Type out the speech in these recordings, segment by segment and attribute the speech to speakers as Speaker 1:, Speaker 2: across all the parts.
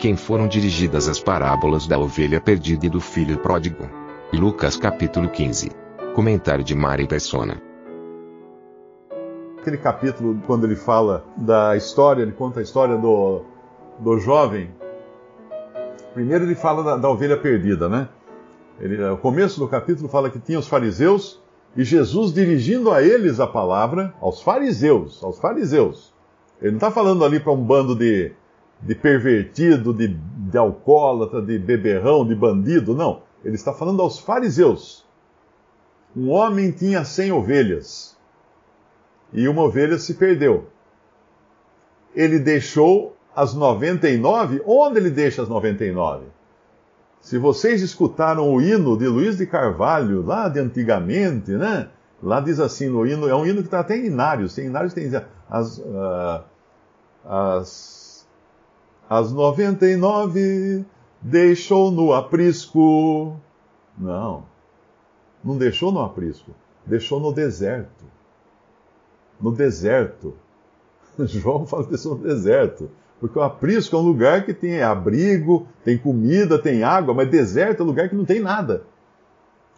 Speaker 1: quem foram dirigidas as parábolas da ovelha perdida e do filho pródigo? Lucas capítulo 15. Comentário de Mari Persona.
Speaker 2: Aquele capítulo, quando ele fala da história, ele conta a história do, do jovem. Primeiro ele fala da, da ovelha perdida, né? Ele, o começo do capítulo fala que tinha os fariseus e Jesus dirigindo a eles a palavra, aos fariseus, aos fariseus. Ele não está falando ali para um bando de, de pervertido, de, de alcoólatra, de beberrão, de bandido, não. Ele está falando aos fariseus. Um homem tinha cem ovelhas e uma ovelha se perdeu. Ele deixou as 99. Onde ele deixa as 99? Se vocês escutaram o hino de Luiz de Carvalho, lá de antigamente, né? Lá diz assim no hino, é um hino que está até em Inários, tem Inários tem as, uh, as, as 99 deixou no aprisco. Não, não deixou no aprisco, deixou no deserto. No deserto. João fala que deixou no deserto. Porque o aprisco é um lugar que tem abrigo, tem comida, tem água, mas deserto é um lugar que não tem nada.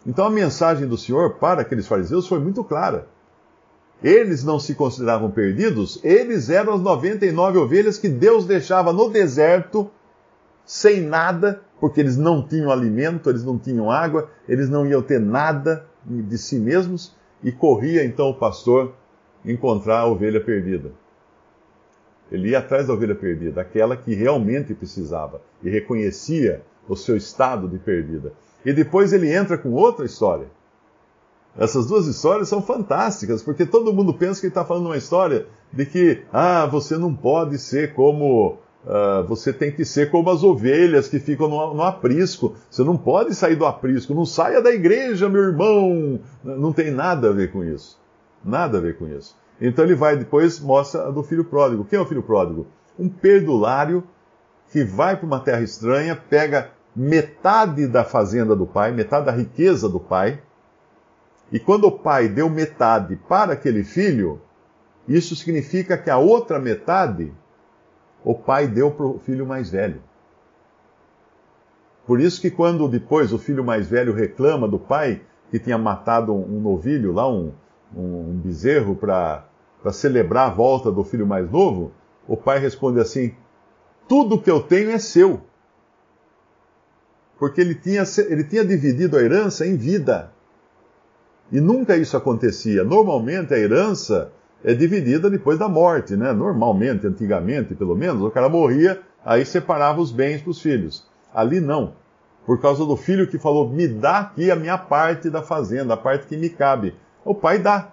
Speaker 2: Então a mensagem do Senhor para aqueles fariseus foi muito clara. Eles não se consideravam perdidos, eles eram as 99 ovelhas que Deus deixava no deserto, sem nada, porque eles não tinham alimento, eles não tinham água, eles não iam ter nada de si mesmos, e corria então o pastor encontrar a ovelha perdida. Ele ia atrás da ovelha perdida, aquela que realmente precisava e reconhecia o seu estado de perdida. E depois ele entra com outra história. Essas duas histórias são fantásticas, porque todo mundo pensa que ele está falando uma história de que, ah, você não pode ser como. Uh, você tem que ser como as ovelhas que ficam no, no, aprisco. Você não pode sair do aprisco. Não saia da igreja, meu irmão. Não tem nada a ver com isso. Nada a ver com isso. Então ele vai depois mostra a do filho pródigo. Quem é o filho pródigo? Um perdulário que vai para uma terra estranha, pega metade da fazenda do pai, metade da riqueza do pai, e quando o pai deu metade para aquele filho, isso significa que a outra metade o pai deu para o filho mais velho. Por isso que quando depois o filho mais velho reclama do pai que tinha matado um novilho lá, um, um bezerro para celebrar a volta do filho mais novo, o pai responde assim: Tudo que eu tenho é seu. Porque ele tinha, ele tinha dividido a herança em vida. E nunca isso acontecia. Normalmente a herança é dividida depois da morte, né? Normalmente, antigamente pelo menos, o cara morria, aí separava os bens para os filhos. Ali não. Por causa do filho que falou: me dá aqui a minha parte da fazenda, a parte que me cabe. O pai dá.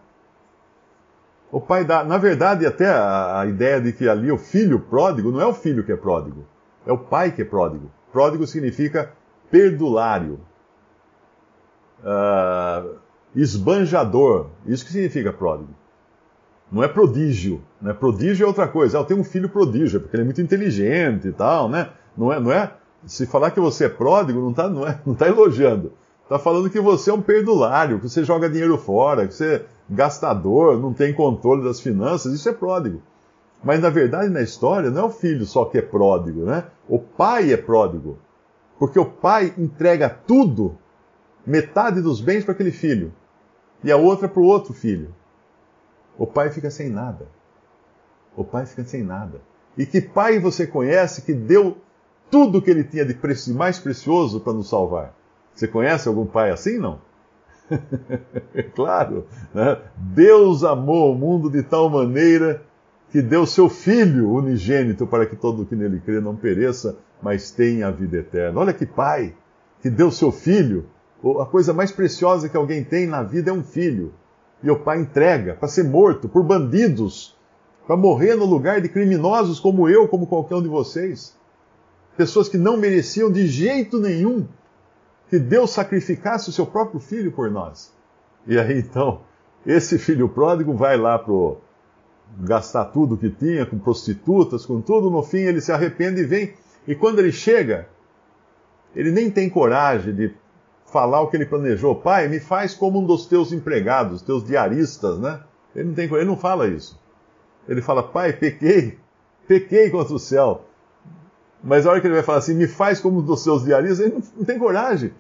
Speaker 2: O pai dá. Na verdade, até a, ideia de que ali o filho pródigo não é o filho que é pródigo, é o pai que é pródigo. Pródigo significa perdulário, uh, esbanjador. Isso que significa pródigo. Não é prodígio. Né? Prodígio é outra coisa. Ah, eu tenho um filho prodígio, porque ele é muito inteligente e tal, né? Não é, não é, se falar que você é pródigo, não está não é, não tá elogiando. Está falando que você é um perdulário, que você joga dinheiro fora, que você é gastador, não tem controle das finanças, isso é pródigo. Mas na verdade, na história, não é o filho só que é pródigo, né? O pai é pródigo. Porque o pai entrega tudo, metade dos bens para aquele filho, e a outra para o outro filho. O pai fica sem nada. O pai fica sem nada. E que pai você conhece que deu tudo o que ele tinha de mais precioso para nos salvar? Você conhece algum pai assim, não? claro, né? Deus amou o mundo de tal maneira que deu seu Filho unigênito para que todo o que nele crê não pereça, mas tenha a vida eterna. Olha que pai que deu seu Filho. A coisa mais preciosa que alguém tem na vida é um filho. E o pai entrega para ser morto por bandidos, para morrer no lugar de criminosos como eu, como qualquer um de vocês. Pessoas que não mereciam de jeito nenhum que Deus sacrificasse o seu próprio filho por nós. E aí então, esse filho pródigo vai lá pro gastar tudo que tinha com prostitutas, com tudo, no fim ele se arrepende e vem. E quando ele chega, ele nem tem coragem de falar o que ele planejou. Pai, me faz como um dos teus empregados, teus diaristas, né? Ele não, tem, ele não fala isso. Ele fala, pai, pequei, pequei contra o céu. Mas a hora que ele vai falar assim, me faz como um dos seus diaristas, ele não, não tem coragem.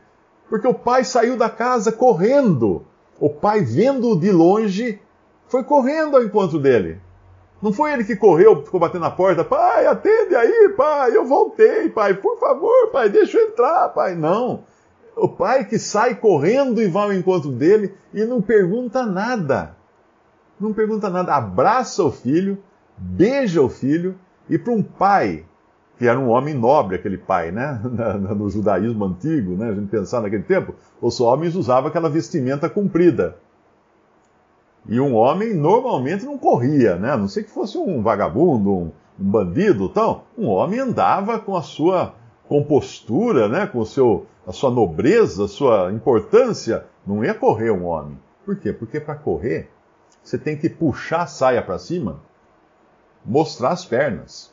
Speaker 2: Porque o pai saiu da casa correndo. O pai, vendo-o de longe, foi correndo ao encontro dele. Não foi ele que correu, ficou batendo na porta, pai, atende aí, pai, eu voltei, pai, por favor, pai, deixa eu entrar, pai. Não. O pai que sai correndo e vai ao encontro dele e não pergunta nada. Não pergunta nada. Abraça o filho, beija o filho, e para um pai, que era um homem nobre, aquele pai, né? No judaísmo antigo, né? A gente pensar naquele tempo, os homens usavam aquela vestimenta comprida. E um homem normalmente não corria, né? A não sei que fosse um vagabundo, um, um bandido, então, um homem andava com a sua compostura, né? Com o seu, a sua nobreza, a sua importância. Não ia correr um homem. Por quê? Porque para correr você tem que puxar a saia para cima, mostrar as pernas.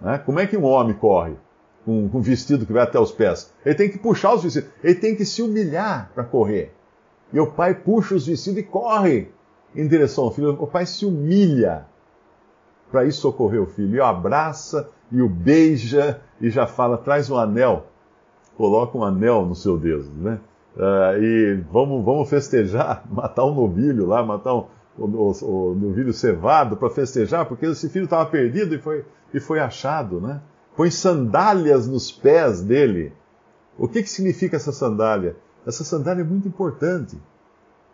Speaker 2: Né? Como é que um homem corre com um vestido que vai até os pés? Ele tem que puxar os vestidos, ele tem que se humilhar para correr. E o pai puxa os vestidos e corre em direção ao filho. O pai se humilha para ir socorrer o filho. E abraça e o beija e já fala: traz um anel. Coloca um anel no seu dedo, né? Uh, e vamos, vamos festejar, matar um novilho lá, matar um, o, o, o novilho cevado para festejar, porque esse filho estava perdido e foi, e foi achado, né? Põe sandálias nos pés dele. O que, que significa essa sandália? Essa sandália é muito importante.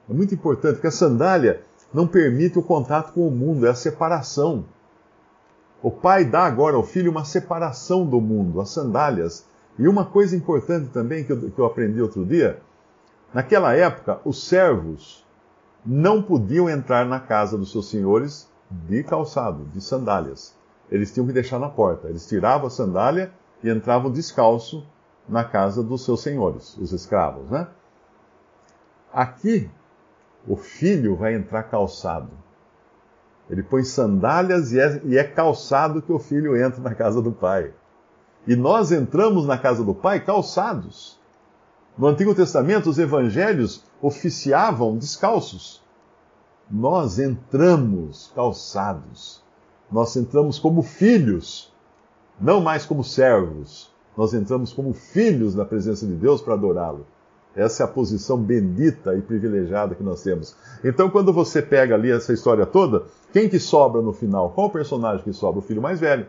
Speaker 2: É muito importante, porque a sandália não permite o contato com o mundo, é a separação. O pai dá agora ao filho uma separação do mundo, as sandálias. E uma coisa importante também que eu, que eu aprendi outro dia: naquela época, os servos não podiam entrar na casa dos seus senhores de calçado, de sandálias. Eles tinham que deixar na porta. Eles tiravam a sandália e entravam descalço na casa dos seus senhores, os escravos, né? Aqui, o filho vai entrar calçado. Ele põe sandálias e é, e é, calçado que o filho entra na casa do pai. E nós entramos na casa do pai calçados. No Antigo Testamento, os evangelhos oficiavam descalços. Nós entramos calçados. Nós entramos como filhos, não mais como servos nós entramos como filhos na presença de Deus para adorá-lo. Essa é a posição bendita e privilegiada que nós temos. Então, quando você pega ali essa história toda, quem que sobra no final? Qual o personagem que sobra? O filho mais velho.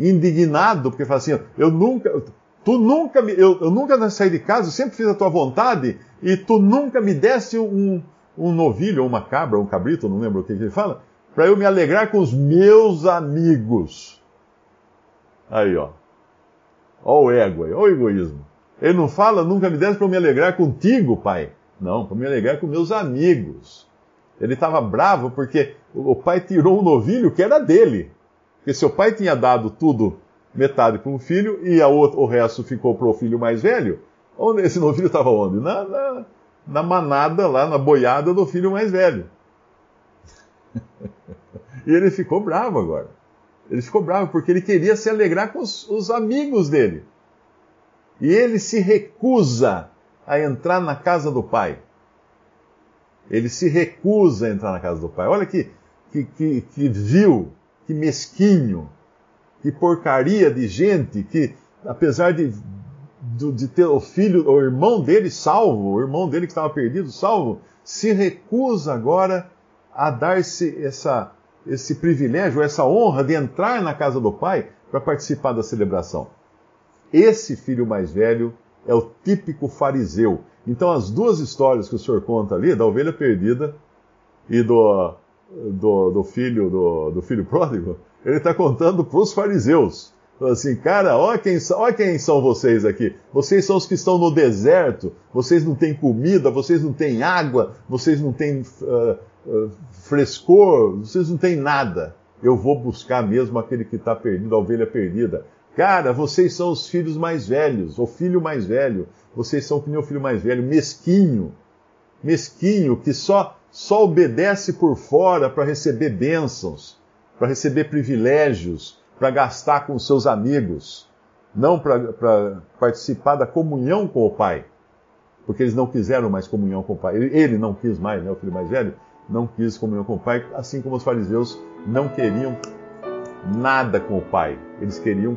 Speaker 2: Indignado, porque fala assim: eu nunca, tu nunca me, eu, eu nunca saí de casa, eu sempre fiz a tua vontade, e tu nunca me desse um, um novilho, ou uma cabra, ou um cabrito, não lembro o que, que ele fala, para eu me alegrar com os meus amigos. Aí, ó. Olha o ego aí, olha o egoísmo. Ele não fala, nunca me desse para me alegrar contigo, pai. Não, para me alegrar com meus amigos. Ele estava bravo porque o pai tirou um novilho que era dele. Porque seu pai tinha dado tudo, metade para um filho, e outro, o resto ficou para o filho mais velho. Onde esse novilho estava onde? Na, na, na manada, lá na boiada do filho mais velho. e ele ficou bravo agora. Ele ficou bravo porque ele queria se alegrar com os, os amigos dele. E ele se recusa a entrar na casa do pai. Ele se recusa a entrar na casa do pai. Olha que, que, que, que vil, que mesquinho, que porcaria de gente que, apesar de, de, ter o filho, o irmão dele salvo, o irmão dele que estava perdido salvo, se recusa agora a dar-se essa, esse privilégio, essa honra de entrar na casa do pai para participar da celebração. Esse filho mais velho é o típico fariseu. Então, as duas histórias que o senhor conta ali, da ovelha perdida e do, do, do filho do, do, filho pródigo, ele está contando para os fariseus. Falou assim, cara, olha quem, quem são vocês aqui. Vocês são os que estão no deserto, vocês não têm comida, vocês não têm água, vocês não têm uh, uh, frescor, vocês não têm nada. Eu vou buscar mesmo aquele que está perdido, a ovelha perdida. Cara, vocês são os filhos mais velhos, o filho mais velho. Vocês são que nem o filho mais velho, mesquinho. Mesquinho, que só, só obedece por fora para receber bênçãos, para receber privilégios, para gastar com seus amigos, não para participar da comunhão com o Pai. Porque eles não quiseram mais comunhão com o Pai. Ele, ele não quis mais, né, o filho mais velho, não quis comunhão com o Pai, assim como os fariseus não queriam nada com o Pai. Eles queriam